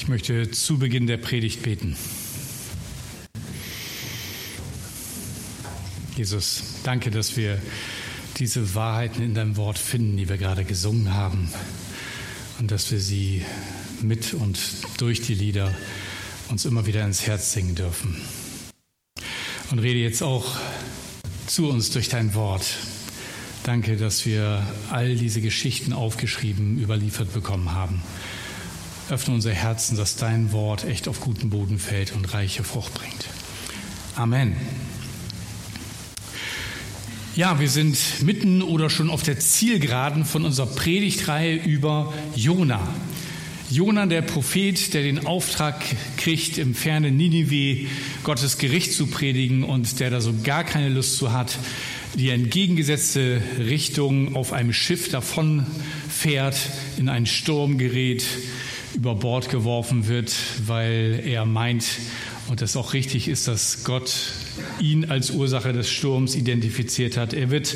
Ich möchte zu Beginn der Predigt beten. Jesus, danke, dass wir diese Wahrheiten in deinem Wort finden, die wir gerade gesungen haben, und dass wir sie mit und durch die Lieder uns immer wieder ins Herz singen dürfen. Und rede jetzt auch zu uns durch dein Wort. Danke, dass wir all diese Geschichten aufgeschrieben, überliefert bekommen haben. Öffne unser Herzen, dass dein Wort echt auf guten Boden fällt und reiche Frucht bringt. Amen. Ja, wir sind mitten oder schon auf der Zielgeraden von unserer Predigtreihe über Jona. Jona, der Prophet, der den Auftrag kriegt, im fernen Ninive Gottes Gericht zu predigen und der da so gar keine Lust zu hat, die entgegengesetzte Richtung auf einem Schiff davon fährt, in einen Sturm gerät, über Bord geworfen wird, weil er meint, und das auch richtig ist, dass Gott ihn als Ursache des Sturms identifiziert hat. Er wird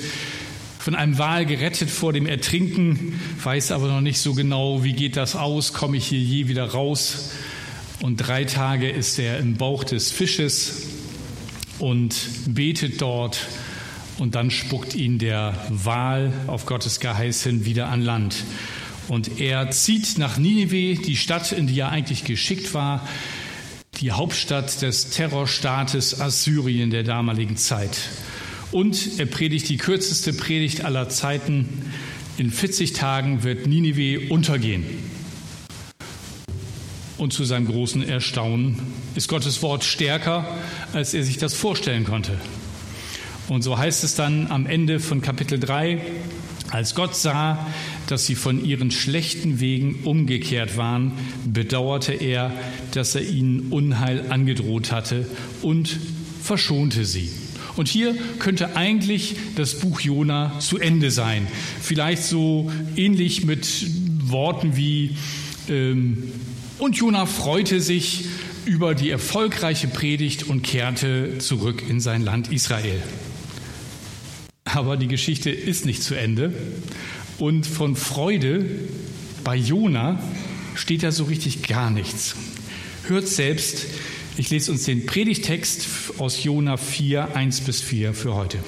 von einem Wal gerettet vor dem Ertrinken, weiß aber noch nicht so genau, wie geht das aus, komme ich hier je wieder raus. Und drei Tage ist er im Bauch des Fisches und betet dort und dann spuckt ihn der Wal auf Gottes Geheiß hin wieder an Land. Und er zieht nach Ninive, die Stadt, in die er eigentlich geschickt war, die Hauptstadt des Terrorstaates Assyrien der damaligen Zeit. Und er predigt die kürzeste Predigt aller Zeiten. In 40 Tagen wird Ninive untergehen. Und zu seinem großen Erstaunen ist Gottes Wort stärker, als er sich das vorstellen konnte. Und so heißt es dann am Ende von Kapitel 3, als Gott sah, dass sie von ihren schlechten Wegen umgekehrt waren, bedauerte er, dass er ihnen Unheil angedroht hatte und verschonte sie. Und hier könnte eigentlich das Buch Jona zu Ende sein. Vielleicht so ähnlich mit Worten wie ähm, und Jona freute sich über die erfolgreiche Predigt und kehrte zurück in sein Land Israel. Aber die Geschichte ist nicht zu Ende. Und von Freude bei Jona steht da so richtig gar nichts. Hört selbst, ich lese uns den Predigtext aus Jona 4, 1 bis 4 für heute.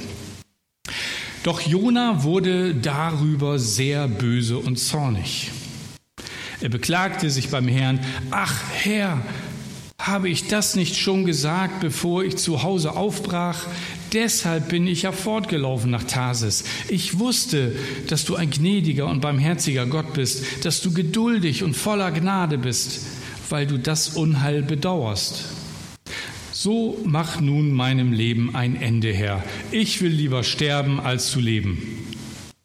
Doch Jona wurde darüber sehr böse und zornig. Er beklagte sich beim Herrn, ach Herr, habe ich das nicht schon gesagt, bevor ich zu Hause aufbrach? Deshalb bin ich ja fortgelaufen nach Tarsis. Ich wusste, dass du ein gnädiger und barmherziger Gott bist, dass du geduldig und voller Gnade bist, weil du das Unheil bedauerst. So mach nun meinem Leben ein Ende, Herr. Ich will lieber sterben, als zu leben.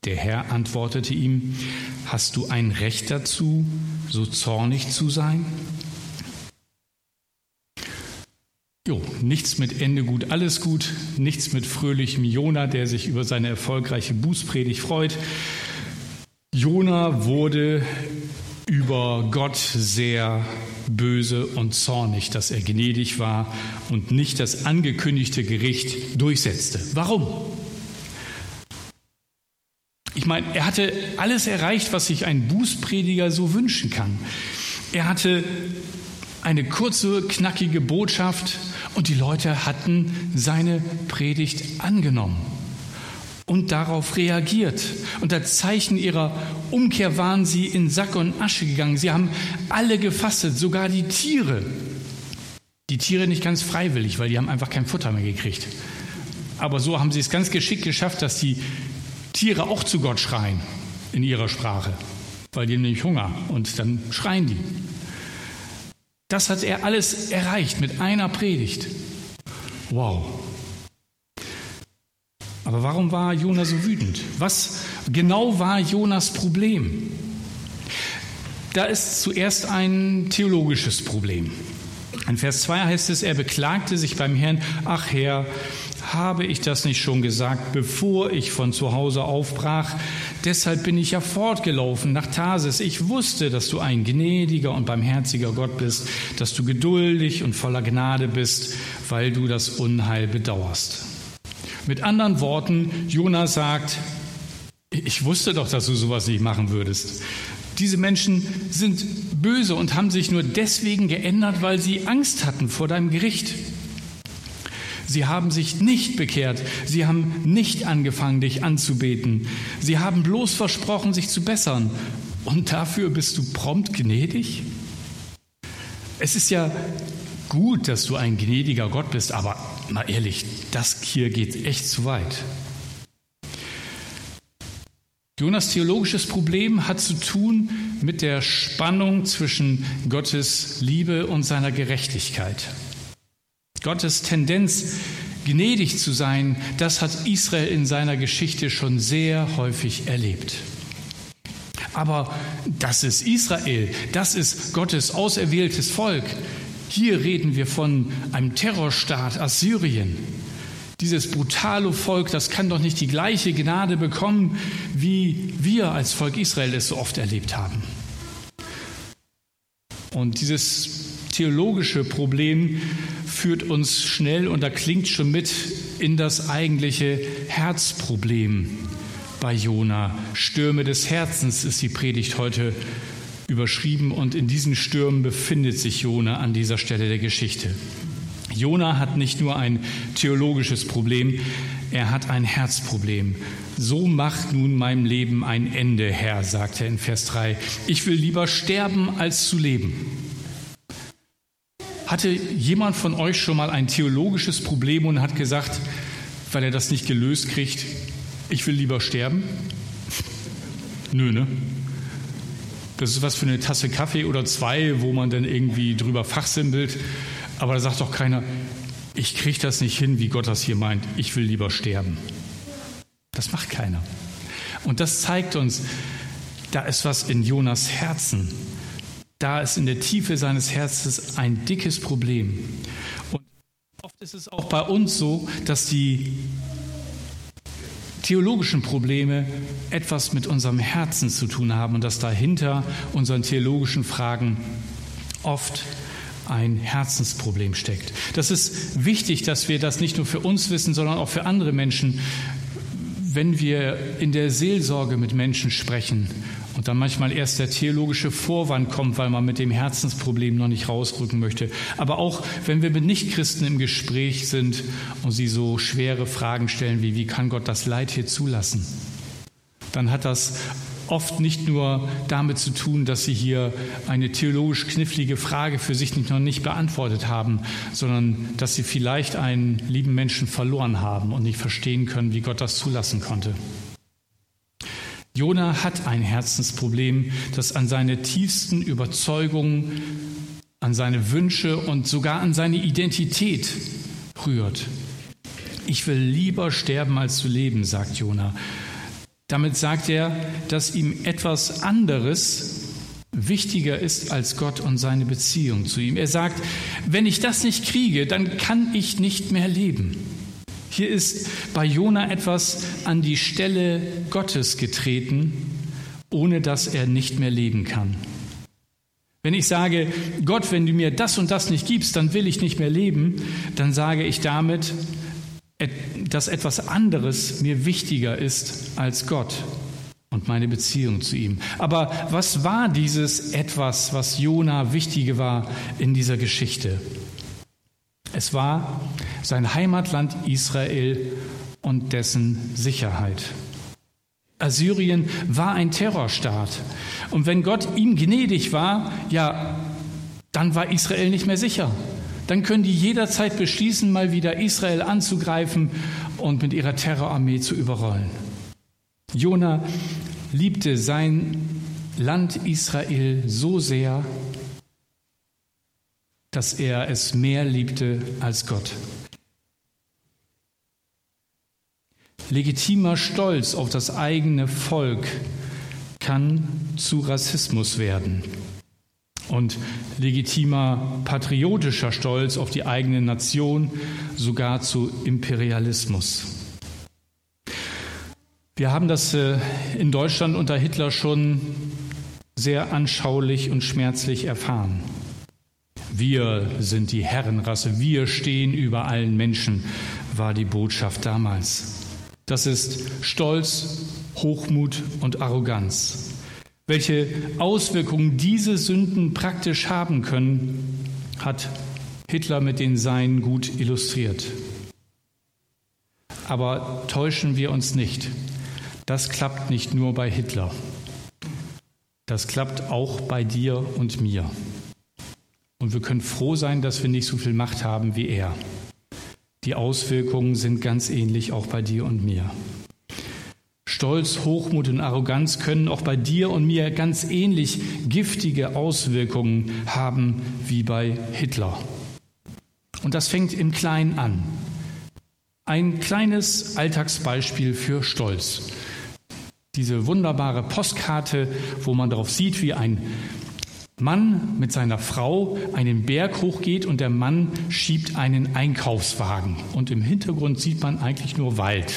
Der Herr antwortete ihm, Hast du ein Recht dazu, so zornig zu sein? Jo, nichts mit Ende gut, alles gut, nichts mit fröhlichem Jona, der sich über seine erfolgreiche Bußpredigt freut. Jona wurde über Gott sehr böse und zornig, dass er gnädig war und nicht das angekündigte Gericht durchsetzte. Warum? Ich meine, er hatte alles erreicht, was sich ein Bußprediger so wünschen kann. Er hatte eine kurze, knackige Botschaft, und die Leute hatten seine Predigt angenommen und darauf reagiert. Unter Zeichen ihrer Umkehr waren sie in Sack und Asche gegangen. Sie haben alle gefastet, sogar die Tiere. Die Tiere nicht ganz freiwillig, weil die haben einfach kein Futter mehr gekriegt. Aber so haben sie es ganz geschickt geschafft, dass die Tiere auch zu Gott schreien in ihrer Sprache, weil die haben nämlich Hunger und dann schreien die. Das hat er alles erreicht mit einer Predigt. Wow. Aber warum war Jona so wütend? Was genau war Jonas Problem? Da ist zuerst ein theologisches Problem. In Vers 2 heißt es, er beklagte sich beim Herrn, ach Herr, habe ich das nicht schon gesagt, bevor ich von zu Hause aufbrach? Deshalb bin ich ja fortgelaufen nach Tarsis. Ich wusste, dass du ein gnädiger und barmherziger Gott bist, dass du geduldig und voller Gnade bist, weil du das Unheil bedauerst. Mit anderen Worten, Jonas sagt, ich wusste doch, dass du sowas nicht machen würdest. Diese Menschen sind böse und haben sich nur deswegen geändert, weil sie Angst hatten vor deinem Gericht. Sie haben sich nicht bekehrt. Sie haben nicht angefangen, dich anzubeten. Sie haben bloß versprochen, sich zu bessern. Und dafür bist du prompt gnädig? Es ist ja gut, dass du ein gnädiger Gott bist, aber mal ehrlich, das hier geht echt zu weit. Jonas theologisches Problem hat zu tun mit der Spannung zwischen Gottes Liebe und seiner Gerechtigkeit. Gottes Tendenz, gnädig zu sein, das hat Israel in seiner Geschichte schon sehr häufig erlebt. Aber das ist Israel, das ist Gottes auserwähltes Volk. Hier reden wir von einem Terrorstaat Assyrien. Dieses brutale Volk, das kann doch nicht die gleiche Gnade bekommen, wie wir als Volk Israel es so oft erlebt haben. Und dieses theologische Problem führt uns schnell, und da klingt schon mit, in das eigentliche Herzproblem bei Jona. Stürme des Herzens ist die Predigt heute überschrieben und in diesen Stürmen befindet sich Jona an dieser Stelle der Geschichte. Jona hat nicht nur ein theologisches Problem, er hat ein Herzproblem. So macht nun meinem Leben ein Ende, Herr, sagt er in Vers 3. Ich will lieber sterben, als zu leben. Hatte jemand von euch schon mal ein theologisches Problem und hat gesagt, weil er das nicht gelöst kriegt, ich will lieber sterben? Nö, ne? Das ist was für eine Tasse Kaffee oder zwei, wo man dann irgendwie drüber fachsimpelt. Aber da sagt doch keiner, ich kriege das nicht hin, wie Gott das hier meint. Ich will lieber sterben. Das macht keiner. Und das zeigt uns, da ist was in Jonas Herzen da ist in der Tiefe seines Herzens ein dickes Problem. Und oft ist es auch bei uns so, dass die theologischen Probleme etwas mit unserem Herzen zu tun haben und dass dahinter unseren theologischen Fragen oft ein Herzensproblem steckt. Das ist wichtig, dass wir das nicht nur für uns wissen, sondern auch für andere Menschen, wenn wir in der Seelsorge mit Menschen sprechen und dann manchmal erst der theologische Vorwand kommt, weil man mit dem Herzensproblem noch nicht rausrücken möchte. Aber auch wenn wir mit Nichtchristen im Gespräch sind und sie so schwere Fragen stellen wie, wie kann Gott das Leid hier zulassen? Dann hat das oft nicht nur damit zu tun, dass sie hier eine theologisch knifflige Frage für sich noch nicht beantwortet haben, sondern dass sie vielleicht einen lieben Menschen verloren haben und nicht verstehen können, wie Gott das zulassen konnte. Jona hat ein Herzensproblem, das an seine tiefsten Überzeugungen, an seine Wünsche und sogar an seine Identität rührt. Ich will lieber sterben als zu leben, sagt Jona. Damit sagt er, dass ihm etwas anderes wichtiger ist als Gott und seine Beziehung zu ihm. Er sagt, wenn ich das nicht kriege, dann kann ich nicht mehr leben. Hier ist bei Jona etwas an die Stelle Gottes getreten, ohne dass er nicht mehr leben kann. Wenn ich sage, Gott, wenn du mir das und das nicht gibst, dann will ich nicht mehr leben, dann sage ich damit, dass etwas anderes mir wichtiger ist als Gott und meine Beziehung zu ihm. Aber was war dieses etwas, was Jona wichtige war in dieser Geschichte? Es war sein Heimatland Israel und dessen Sicherheit. Assyrien war ein Terrorstaat. Und wenn Gott ihm gnädig war, ja, dann war Israel nicht mehr sicher. Dann können die jederzeit beschließen, mal wieder Israel anzugreifen und mit ihrer Terrorarmee zu überrollen. Jona liebte sein Land Israel so sehr, dass er es mehr liebte als Gott. Legitimer Stolz auf das eigene Volk kann zu Rassismus werden. Und legitimer patriotischer Stolz auf die eigene Nation sogar zu Imperialismus. Wir haben das äh, in Deutschland unter Hitler schon sehr anschaulich und schmerzlich erfahren. Wir sind die Herrenrasse, wir stehen über allen Menschen, war die Botschaft damals. Das ist Stolz, Hochmut und Arroganz. Welche Auswirkungen diese Sünden praktisch haben können, hat Hitler mit den Seinen gut illustriert. Aber täuschen wir uns nicht. Das klappt nicht nur bei Hitler. Das klappt auch bei dir und mir. Und wir können froh sein, dass wir nicht so viel Macht haben wie er. Die Auswirkungen sind ganz ähnlich auch bei dir und mir. Stolz, Hochmut und Arroganz können auch bei dir und mir ganz ähnlich giftige Auswirkungen haben wie bei Hitler. Und das fängt im Kleinen an. Ein kleines Alltagsbeispiel für Stolz. Diese wunderbare Postkarte, wo man darauf sieht, wie ein Mann mit seiner Frau einen Berg hochgeht und der Mann schiebt einen Einkaufswagen. Und im Hintergrund sieht man eigentlich nur Wald.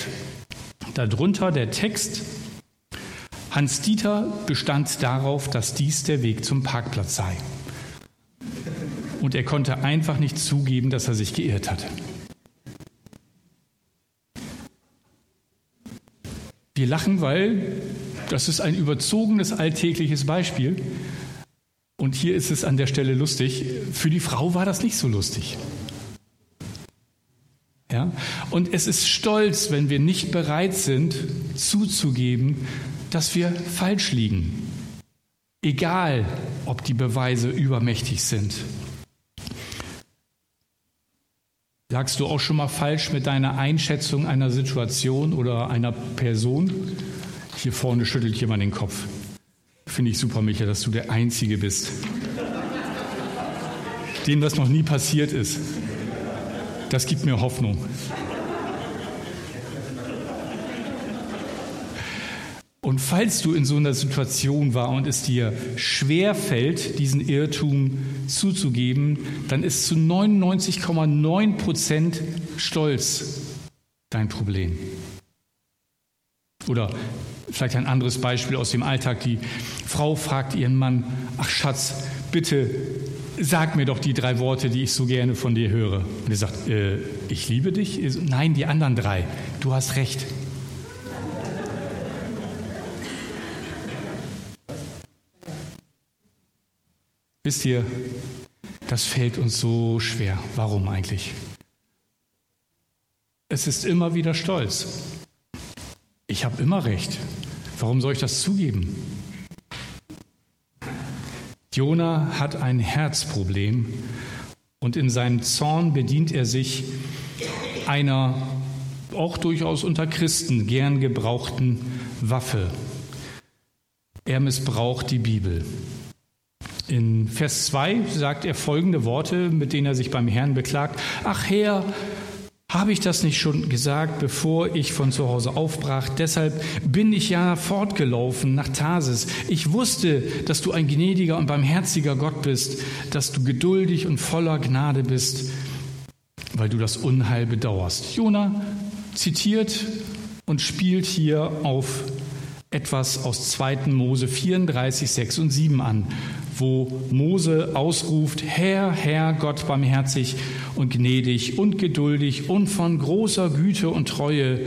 Darunter der Text, Hans Dieter bestand darauf, dass dies der Weg zum Parkplatz sei. Und er konnte einfach nicht zugeben, dass er sich geirrt hatte. Wir lachen, weil das ist ein überzogenes alltägliches Beispiel. Und hier ist es an der Stelle lustig. Für die Frau war das nicht so lustig. Ja? Und es ist stolz, wenn wir nicht bereit sind, zuzugeben, dass wir falsch liegen. Egal, ob die Beweise übermächtig sind. Lagst du auch schon mal falsch mit deiner Einschätzung einer Situation oder einer Person? Hier vorne schüttelt jemand den Kopf. Finde ich super, Micha, dass du der Einzige bist, dem das noch nie passiert ist. Das gibt mir Hoffnung. Und falls du in so einer Situation war und es dir schwer fällt, diesen Irrtum zuzugeben, dann ist zu 99,9 Prozent Stolz dein Problem. Oder vielleicht ein anderes Beispiel aus dem Alltag. Die Frau fragt ihren Mann, ach Schatz, bitte sag mir doch die drei Worte, die ich so gerne von dir höre. Und er sagt, äh, ich liebe dich? Nein, die anderen drei. Du hast recht. Wisst ihr, das fällt uns so schwer. Warum eigentlich? Es ist immer wieder Stolz. Ich habe immer recht. Warum soll ich das zugeben? Jona hat ein Herzproblem und in seinem Zorn bedient er sich einer auch durchaus unter Christen gern gebrauchten Waffe. Er missbraucht die Bibel. In Vers 2 sagt er folgende Worte, mit denen er sich beim Herrn beklagt. Ach Herr, habe ich das nicht schon gesagt, bevor ich von zu Hause aufbrach? Deshalb bin ich ja fortgelaufen nach Tarsis. Ich wusste, dass du ein gnädiger und barmherziger Gott bist, dass du geduldig und voller Gnade bist, weil du das Unheil bedauerst. Jona zitiert und spielt hier auf etwas aus 2. Mose 34, 6 und 7 an, wo Mose ausruft, Herr, Herr, Gott barmherzig und gnädig und geduldig und von großer Güte und Treue,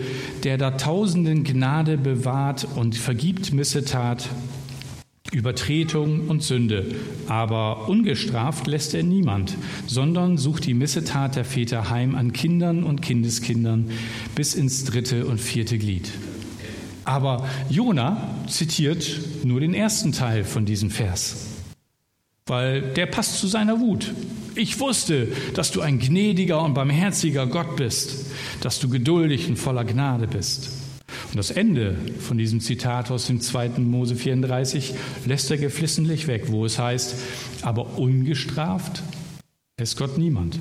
der da tausenden Gnade bewahrt und vergibt Missetat, Übertretung und Sünde. Aber ungestraft lässt er niemand, sondern sucht die Missetat der Väter heim an Kindern und Kindeskindern bis ins dritte und vierte Glied. Aber Jona zitiert nur den ersten Teil von diesem Vers weil der passt zu seiner Wut. Ich wusste, dass du ein gnädiger und barmherziger Gott bist, dass du geduldig und voller Gnade bist. Und das Ende von diesem Zitat aus dem 2. Mose 34 lässt er geflissentlich weg, wo es heißt, aber ungestraft lässt Gott niemand.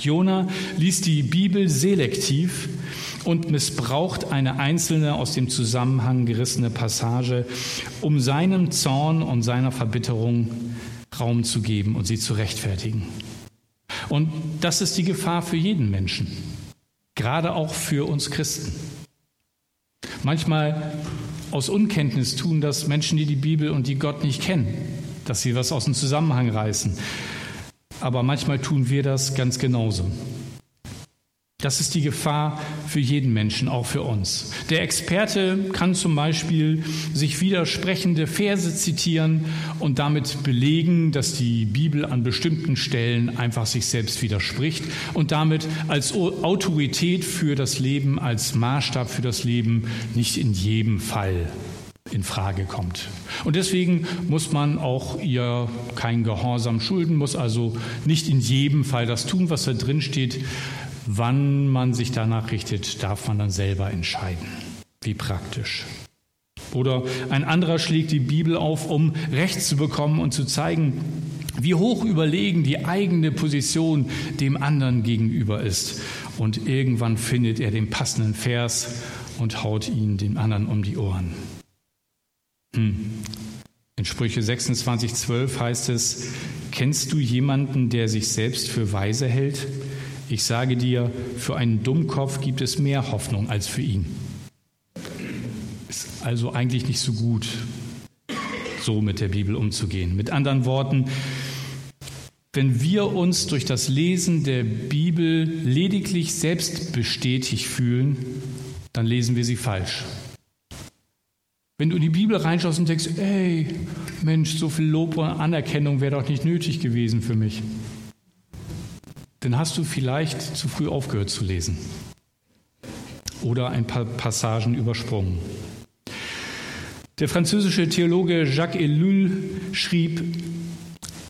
Jona liest die Bibel selektiv und missbraucht eine einzelne aus dem Zusammenhang gerissene Passage, um seinem Zorn und seiner Verbitterung Raum zu geben und sie zu rechtfertigen. Und das ist die Gefahr für jeden Menschen, gerade auch für uns Christen. Manchmal aus Unkenntnis tun das Menschen, die die Bibel und die Gott nicht kennen, dass sie was aus dem Zusammenhang reißen. Aber manchmal tun wir das ganz genauso. Das ist die Gefahr für jeden Menschen, auch für uns. Der Experte kann zum Beispiel sich widersprechende Verse zitieren und damit belegen, dass die Bibel an bestimmten Stellen einfach sich selbst widerspricht und damit als Autorität für das Leben, als Maßstab für das Leben nicht in jedem Fall in Frage kommt. Und deswegen muss man auch ihr kein Gehorsam schulden, muss also nicht in jedem Fall das tun, was da drin steht. Wann man sich danach richtet, darf man dann selber entscheiden. Wie praktisch. Oder ein anderer schlägt die Bibel auf, um Recht zu bekommen und zu zeigen, wie hoch überlegen die eigene Position dem anderen gegenüber ist. Und irgendwann findet er den passenden Vers und haut ihn dem anderen um die Ohren. Hm. In Sprüche 26, 12 heißt es, kennst du jemanden, der sich selbst für weise hält? Ich sage dir, für einen Dummkopf gibt es mehr Hoffnung als für ihn. Ist also eigentlich nicht so gut, so mit der Bibel umzugehen. Mit anderen Worten, wenn wir uns durch das Lesen der Bibel lediglich selbst bestätigt fühlen, dann lesen wir sie falsch. Wenn du in die Bibel reinschaust und denkst, ey, Mensch, so viel Lob und Anerkennung wäre doch nicht nötig gewesen für mich dann hast du vielleicht zu früh aufgehört zu lesen oder ein paar Passagen übersprungen. Der französische Theologe Jacques Ellul schrieb,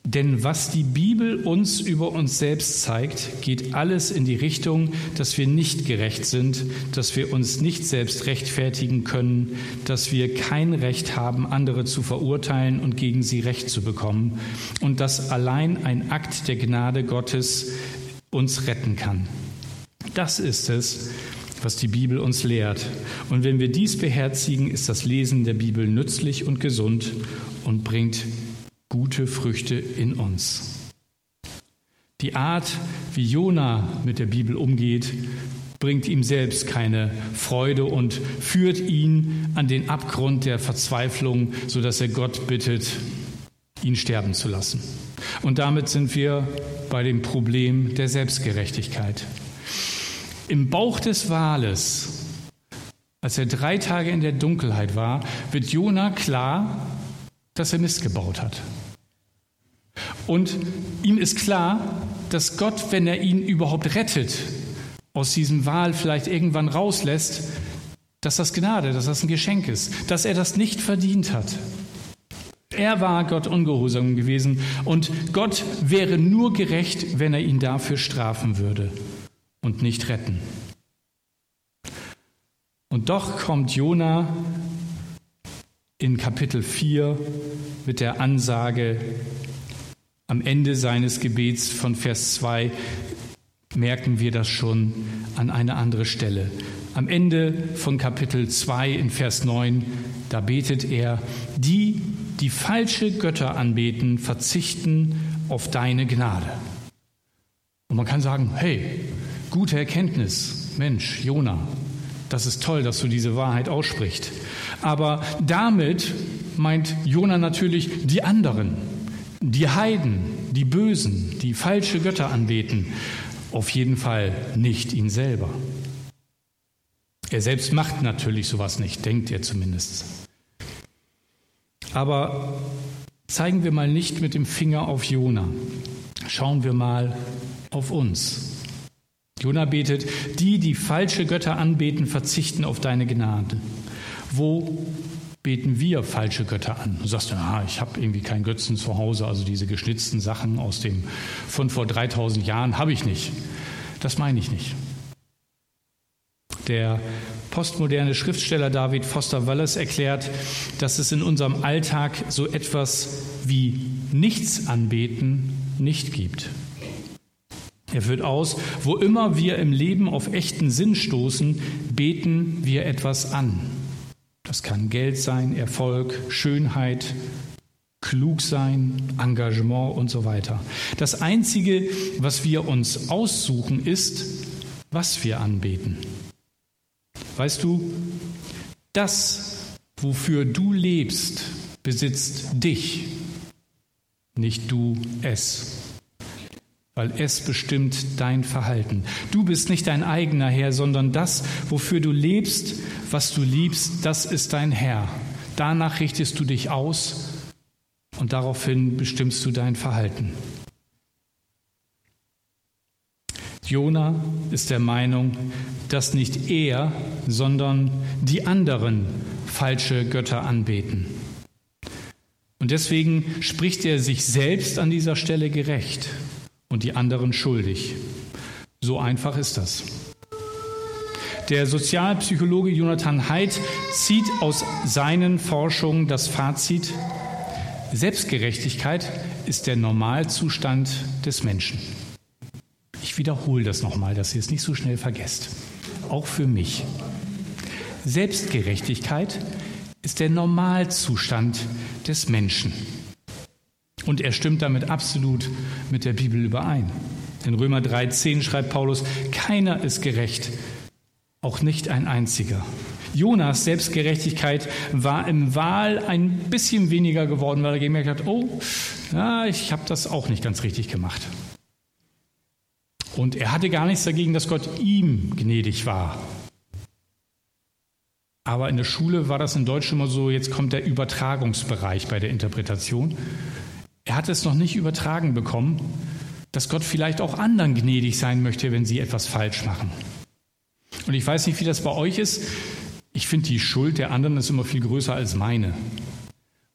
denn was die Bibel uns über uns selbst zeigt, geht alles in die Richtung, dass wir nicht gerecht sind, dass wir uns nicht selbst rechtfertigen können, dass wir kein Recht haben, andere zu verurteilen und gegen sie Recht zu bekommen und dass allein ein Akt der Gnade Gottes uns retten kann. Das ist es, was die Bibel uns lehrt. Und wenn wir dies beherzigen, ist das Lesen der Bibel nützlich und gesund und bringt gute Früchte in uns. Die Art, wie Jona mit der Bibel umgeht, bringt ihm selbst keine Freude und führt ihn an den Abgrund der Verzweiflung, sodass er Gott bittet, ihn sterben zu lassen. Und damit sind wir bei dem Problem der Selbstgerechtigkeit. Im Bauch des Wales, als er drei Tage in der Dunkelheit war, wird Jona klar, dass er Mist gebaut hat. Und ihm ist klar, dass Gott, wenn er ihn überhaupt rettet, aus diesem Wal vielleicht irgendwann rauslässt, dass das Gnade, dass das ein Geschenk ist, dass er das nicht verdient hat. Er war Gott ungehorsam gewesen und Gott wäre nur gerecht, wenn er ihn dafür strafen würde und nicht retten. Und doch kommt Jona in Kapitel 4 mit der Ansage am Ende seines Gebets von Vers 2 merken wir das schon an eine andere Stelle. Am Ende von Kapitel 2 in Vers 9, da betet er, die, die falsche Götter anbeten, verzichten auf deine Gnade. Und man kann sagen, hey, gute Erkenntnis, Mensch, Jona, das ist toll, dass du diese Wahrheit aussprichst. Aber damit meint Jona natürlich die anderen, die Heiden, die Bösen, die falsche Götter anbeten. Auf jeden Fall nicht ihn selber. Er selbst macht natürlich sowas nicht, denkt er zumindest. Aber zeigen wir mal nicht mit dem Finger auf Jona. Schauen wir mal auf uns. Jona betet, die, die falsche Götter anbeten, verzichten auf deine Gnade. Wo beten wir falsche Götter an? Du sagst, ja, ich habe irgendwie keinen Götzen zu Hause, also diese geschnitzten Sachen aus dem von vor 3000 Jahren habe ich nicht. Das meine ich nicht. Der postmoderne Schriftsteller David Foster Wallace erklärt, dass es in unserem Alltag so etwas wie Nichts anbeten nicht gibt. Er führt aus, wo immer wir im Leben auf echten Sinn stoßen, beten wir etwas an. Das kann Geld sein, Erfolg, Schönheit, klug sein, Engagement und so weiter. Das Einzige, was wir uns aussuchen, ist, was wir anbeten. Weißt du, das, wofür du lebst, besitzt dich, nicht du es. weil es bestimmt dein Verhalten. Du bist nicht dein eigener Herr, sondern das, wofür du lebst, was du liebst, das ist dein Herr. Danach richtest du dich aus und daraufhin bestimmst du dein Verhalten. Jona ist der Meinung, dass nicht er, sondern die anderen falsche Götter anbeten. Und deswegen spricht er sich selbst an dieser Stelle gerecht und die anderen schuldig. So einfach ist das. Der Sozialpsychologe Jonathan Haidt zieht aus seinen Forschungen das Fazit, Selbstgerechtigkeit ist der Normalzustand des Menschen. Ich wiederhole das nochmal, dass ihr es nicht so schnell vergesst. Auch für mich. Selbstgerechtigkeit ist der Normalzustand des Menschen. Und er stimmt damit absolut mit der Bibel überein. In Römer 3,10 schreibt Paulus: Keiner ist gerecht, auch nicht ein einziger. Jonas Selbstgerechtigkeit war im Wahl ein bisschen weniger geworden, weil er gemerkt hat: Oh, ja, ich habe das auch nicht ganz richtig gemacht. Und er hatte gar nichts dagegen, dass Gott ihm gnädig war. Aber in der Schule war das in Deutsch immer so, jetzt kommt der Übertragungsbereich bei der Interpretation. Er hat es noch nicht übertragen bekommen, dass Gott vielleicht auch anderen gnädig sein möchte, wenn sie etwas falsch machen. Und ich weiß nicht, wie das bei euch ist. Ich finde, die Schuld der anderen ist immer viel größer als meine.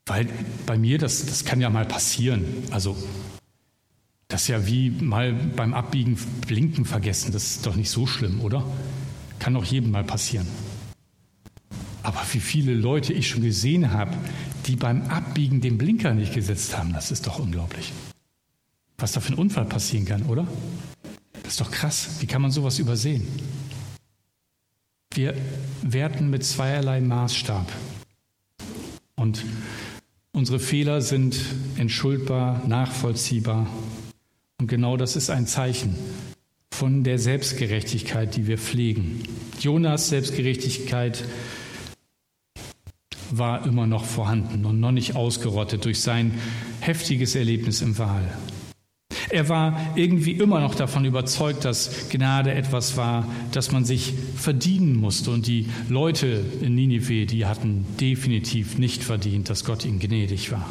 Weil bei mir, das, das kann ja mal passieren. Also das ist ja wie mal beim Abbiegen Blinken vergessen. Das ist doch nicht so schlimm, oder? Kann doch jedem mal passieren. Aber wie viele Leute ich schon gesehen habe, die beim Abbiegen den Blinker nicht gesetzt haben, das ist doch unglaublich. Was da für ein Unfall passieren kann, oder? Das ist doch krass. Wie kann man sowas übersehen? Wir werten mit zweierlei Maßstab. Und unsere Fehler sind entschuldbar, nachvollziehbar und genau das ist ein Zeichen von der Selbstgerechtigkeit, die wir pflegen. Jonas Selbstgerechtigkeit war immer noch vorhanden und noch nicht ausgerottet durch sein heftiges Erlebnis im Wahl. Er war irgendwie immer noch davon überzeugt, dass Gnade etwas war, das man sich verdienen musste. Und die Leute in Ninive, die hatten definitiv nicht verdient, dass Gott ihnen gnädig war.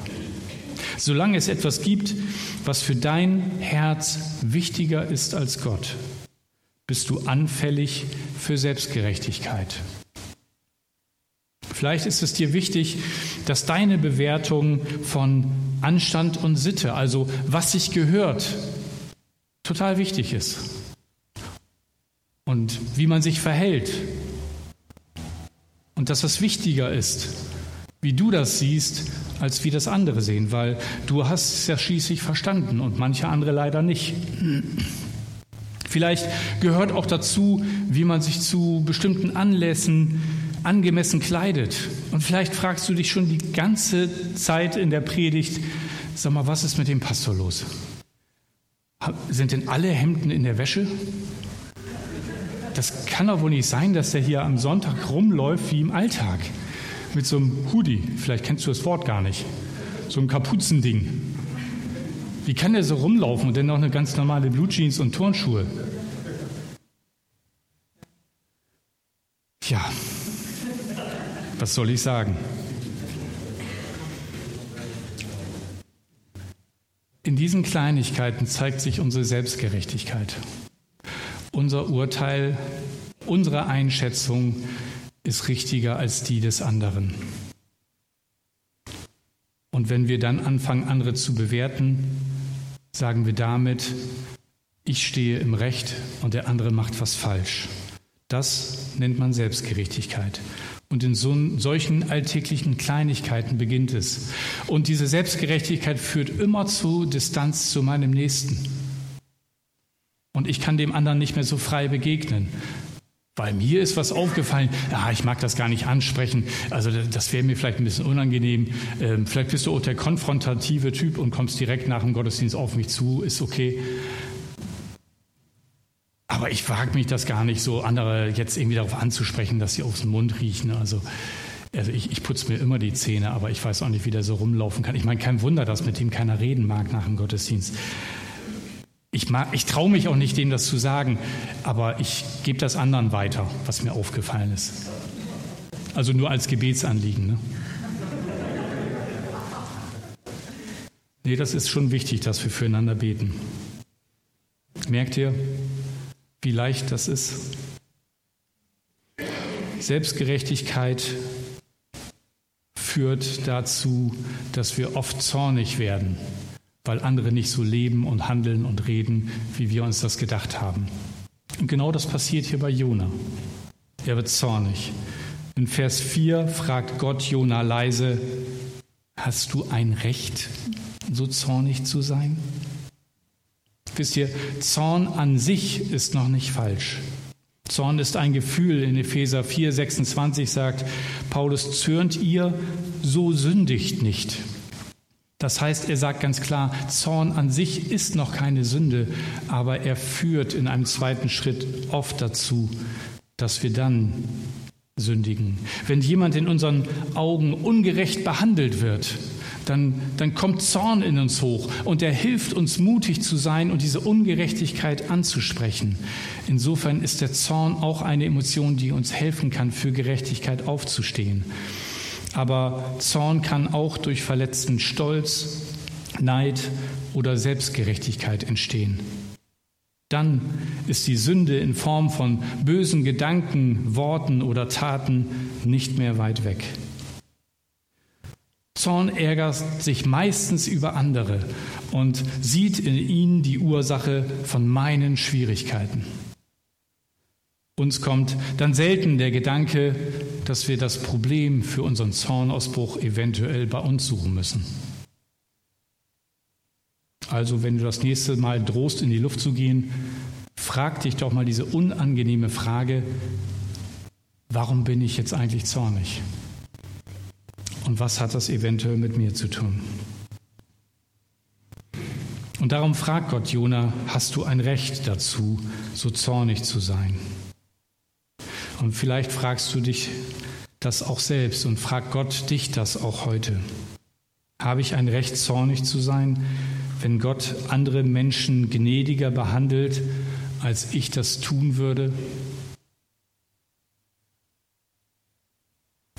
Solange es etwas gibt, was für dein Herz wichtiger ist als Gott, bist du anfällig für Selbstgerechtigkeit. Vielleicht ist es dir wichtig, dass deine Bewertung von Anstand und Sitte, also was sich gehört, total wichtig ist. Und wie man sich verhält. Und dass das wichtiger ist, wie du das siehst, als wie das andere sehen, weil du hast es ja schließlich verstanden und manche andere leider nicht. Vielleicht gehört auch dazu, wie man sich zu bestimmten Anlässen angemessen kleidet. Und vielleicht fragst du dich schon die ganze Zeit in der Predigt, sag mal, was ist mit dem Pastor los? Sind denn alle Hemden in der Wäsche? Das kann doch wohl nicht sein, dass er hier am Sonntag rumläuft wie im Alltag mit so einem Hoodie, vielleicht kennst du das Wort gar nicht, so einem Kapuzending. Wie kann der so rumlaufen und dann noch eine ganz normale Blue Jeans und Turnschuhe? Tja, was soll ich sagen? In diesen Kleinigkeiten zeigt sich unsere Selbstgerechtigkeit, unser Urteil, unsere Einschätzung ist richtiger als die des anderen. Und wenn wir dann anfangen, andere zu bewerten, sagen wir damit, ich stehe im Recht und der andere macht was falsch. Das nennt man Selbstgerechtigkeit. Und in so, solchen alltäglichen Kleinigkeiten beginnt es. Und diese Selbstgerechtigkeit führt immer zu Distanz zu meinem Nächsten. Und ich kann dem anderen nicht mehr so frei begegnen. Weil mir ist was aufgefallen, ja, ich mag das gar nicht ansprechen, also das wäre mir vielleicht ein bisschen unangenehm. Ähm, vielleicht bist du auch der konfrontative Typ und kommst direkt nach dem Gottesdienst auf mich zu, ist okay. Aber ich wage mich das gar nicht so, andere jetzt irgendwie darauf anzusprechen, dass sie aus dem Mund riechen. Also, also ich, ich putze mir immer die Zähne, aber ich weiß auch nicht, wie der so rumlaufen kann. Ich meine, kein Wunder, dass mit dem keiner reden mag nach dem Gottesdienst. Ich, ich traue mich auch nicht, denen das zu sagen, aber ich gebe das anderen weiter, was mir aufgefallen ist. Also nur als Gebetsanliegen. Ne? Nee, das ist schon wichtig, dass wir füreinander beten. Merkt ihr, wie leicht das ist? Selbstgerechtigkeit führt dazu, dass wir oft zornig werden weil andere nicht so leben und handeln und reden, wie wir uns das gedacht haben. Und genau das passiert hier bei Jona. Er wird zornig. In Vers 4 fragt Gott Jona leise, hast du ein Recht, so zornig zu sein? Wisst ihr, Zorn an sich ist noch nicht falsch. Zorn ist ein Gefühl. In Epheser 4, 26 sagt Paulus, zürnt ihr, so sündigt nicht. Das heißt, er sagt ganz klar, Zorn an sich ist noch keine Sünde, aber er führt in einem zweiten Schritt oft dazu, dass wir dann sündigen. Wenn jemand in unseren Augen ungerecht behandelt wird, dann, dann kommt Zorn in uns hoch und er hilft uns mutig zu sein und diese Ungerechtigkeit anzusprechen. Insofern ist der Zorn auch eine Emotion, die uns helfen kann, für Gerechtigkeit aufzustehen. Aber Zorn kann auch durch verletzten Stolz, Neid oder Selbstgerechtigkeit entstehen. Dann ist die Sünde in Form von bösen Gedanken, Worten oder Taten nicht mehr weit weg. Zorn ärgert sich meistens über andere und sieht in ihnen die Ursache von meinen Schwierigkeiten. Uns kommt dann selten der Gedanke, dass wir das Problem für unseren Zornausbruch eventuell bei uns suchen müssen. Also wenn du das nächste Mal drohst, in die Luft zu gehen, frag dich doch mal diese unangenehme Frage, warum bin ich jetzt eigentlich zornig? Und was hat das eventuell mit mir zu tun? Und darum fragt Gott Jona, hast du ein Recht dazu, so zornig zu sein? Und vielleicht fragst du dich das auch selbst und frag Gott dich das auch heute. Habe ich ein Recht, zornig zu sein, wenn Gott andere Menschen gnädiger behandelt, als ich das tun würde?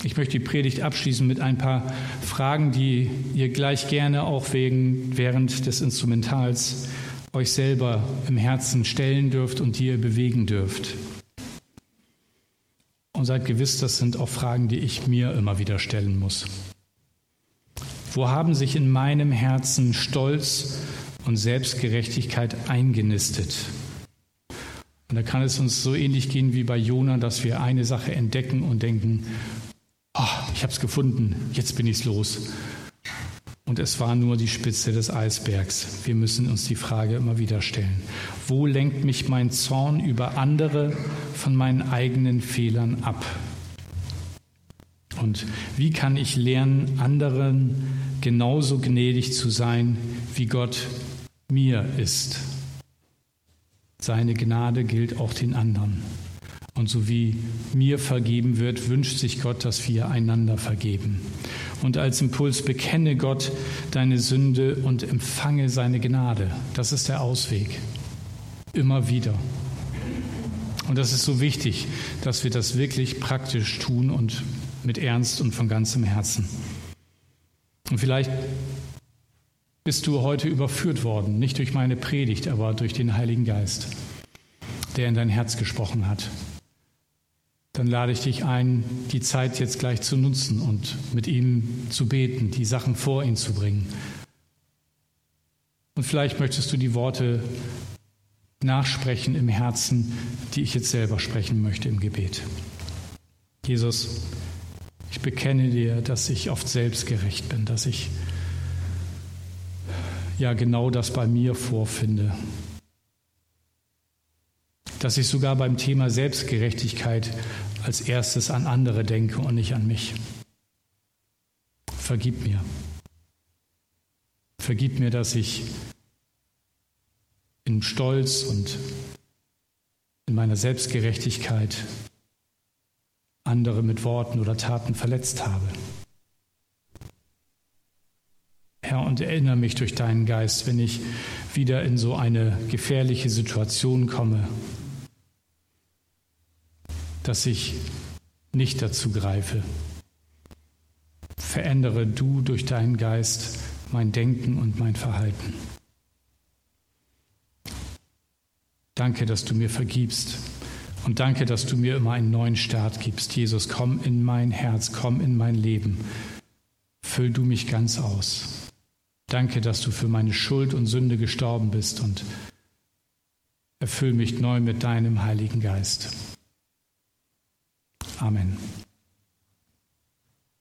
Ich möchte die Predigt abschließen mit ein paar Fragen, die ihr gleich gerne auch wegen, während des Instrumentals euch selber im Herzen stellen dürft und die ihr bewegen dürft. Und seid gewiss, das sind auch Fragen, die ich mir immer wieder stellen muss. Wo haben sich in meinem Herzen Stolz und Selbstgerechtigkeit eingenistet? Und da kann es uns so ähnlich gehen wie bei Jona, dass wir eine Sache entdecken und denken, oh, ich habe es gefunden, jetzt bin ich los. Und es war nur die Spitze des Eisbergs. Wir müssen uns die Frage immer wieder stellen. Wo lenkt mich mein Zorn über andere von meinen eigenen Fehlern ab? Und wie kann ich lernen, anderen genauso gnädig zu sein, wie Gott mir ist? Seine Gnade gilt auch den anderen. Und so wie mir vergeben wird, wünscht sich Gott, dass wir einander vergeben. Und als Impuls bekenne Gott deine Sünde und empfange seine Gnade. Das ist der Ausweg. Immer wieder. Und das ist so wichtig, dass wir das wirklich praktisch tun und mit Ernst und von ganzem Herzen. Und vielleicht bist du heute überführt worden, nicht durch meine Predigt, aber durch den Heiligen Geist, der in dein Herz gesprochen hat dann lade ich dich ein, die Zeit jetzt gleich zu nutzen und mit ihm zu beten, die Sachen vor ihn zu bringen. Und vielleicht möchtest du die Worte nachsprechen im Herzen, die ich jetzt selber sprechen möchte im Gebet. Jesus, ich bekenne dir, dass ich oft selbstgerecht bin, dass ich ja genau das bei mir vorfinde, dass ich sogar beim Thema Selbstgerechtigkeit als erstes an andere denke und nicht an mich. Vergib mir. Vergib mir, dass ich in Stolz und in meiner Selbstgerechtigkeit andere mit Worten oder Taten verletzt habe. Herr, und erinnere mich durch deinen Geist, wenn ich wieder in so eine gefährliche Situation komme, dass ich nicht dazu greife. Verändere du durch deinen Geist mein Denken und mein Verhalten. Danke, dass du mir vergibst. Und danke, dass du mir immer einen neuen Start gibst. Jesus, komm in mein Herz, komm in mein Leben. Füll du mich ganz aus. Danke, dass du für meine Schuld und Sünde gestorben bist und erfüll mich neu mit deinem Heiligen Geist. Amen.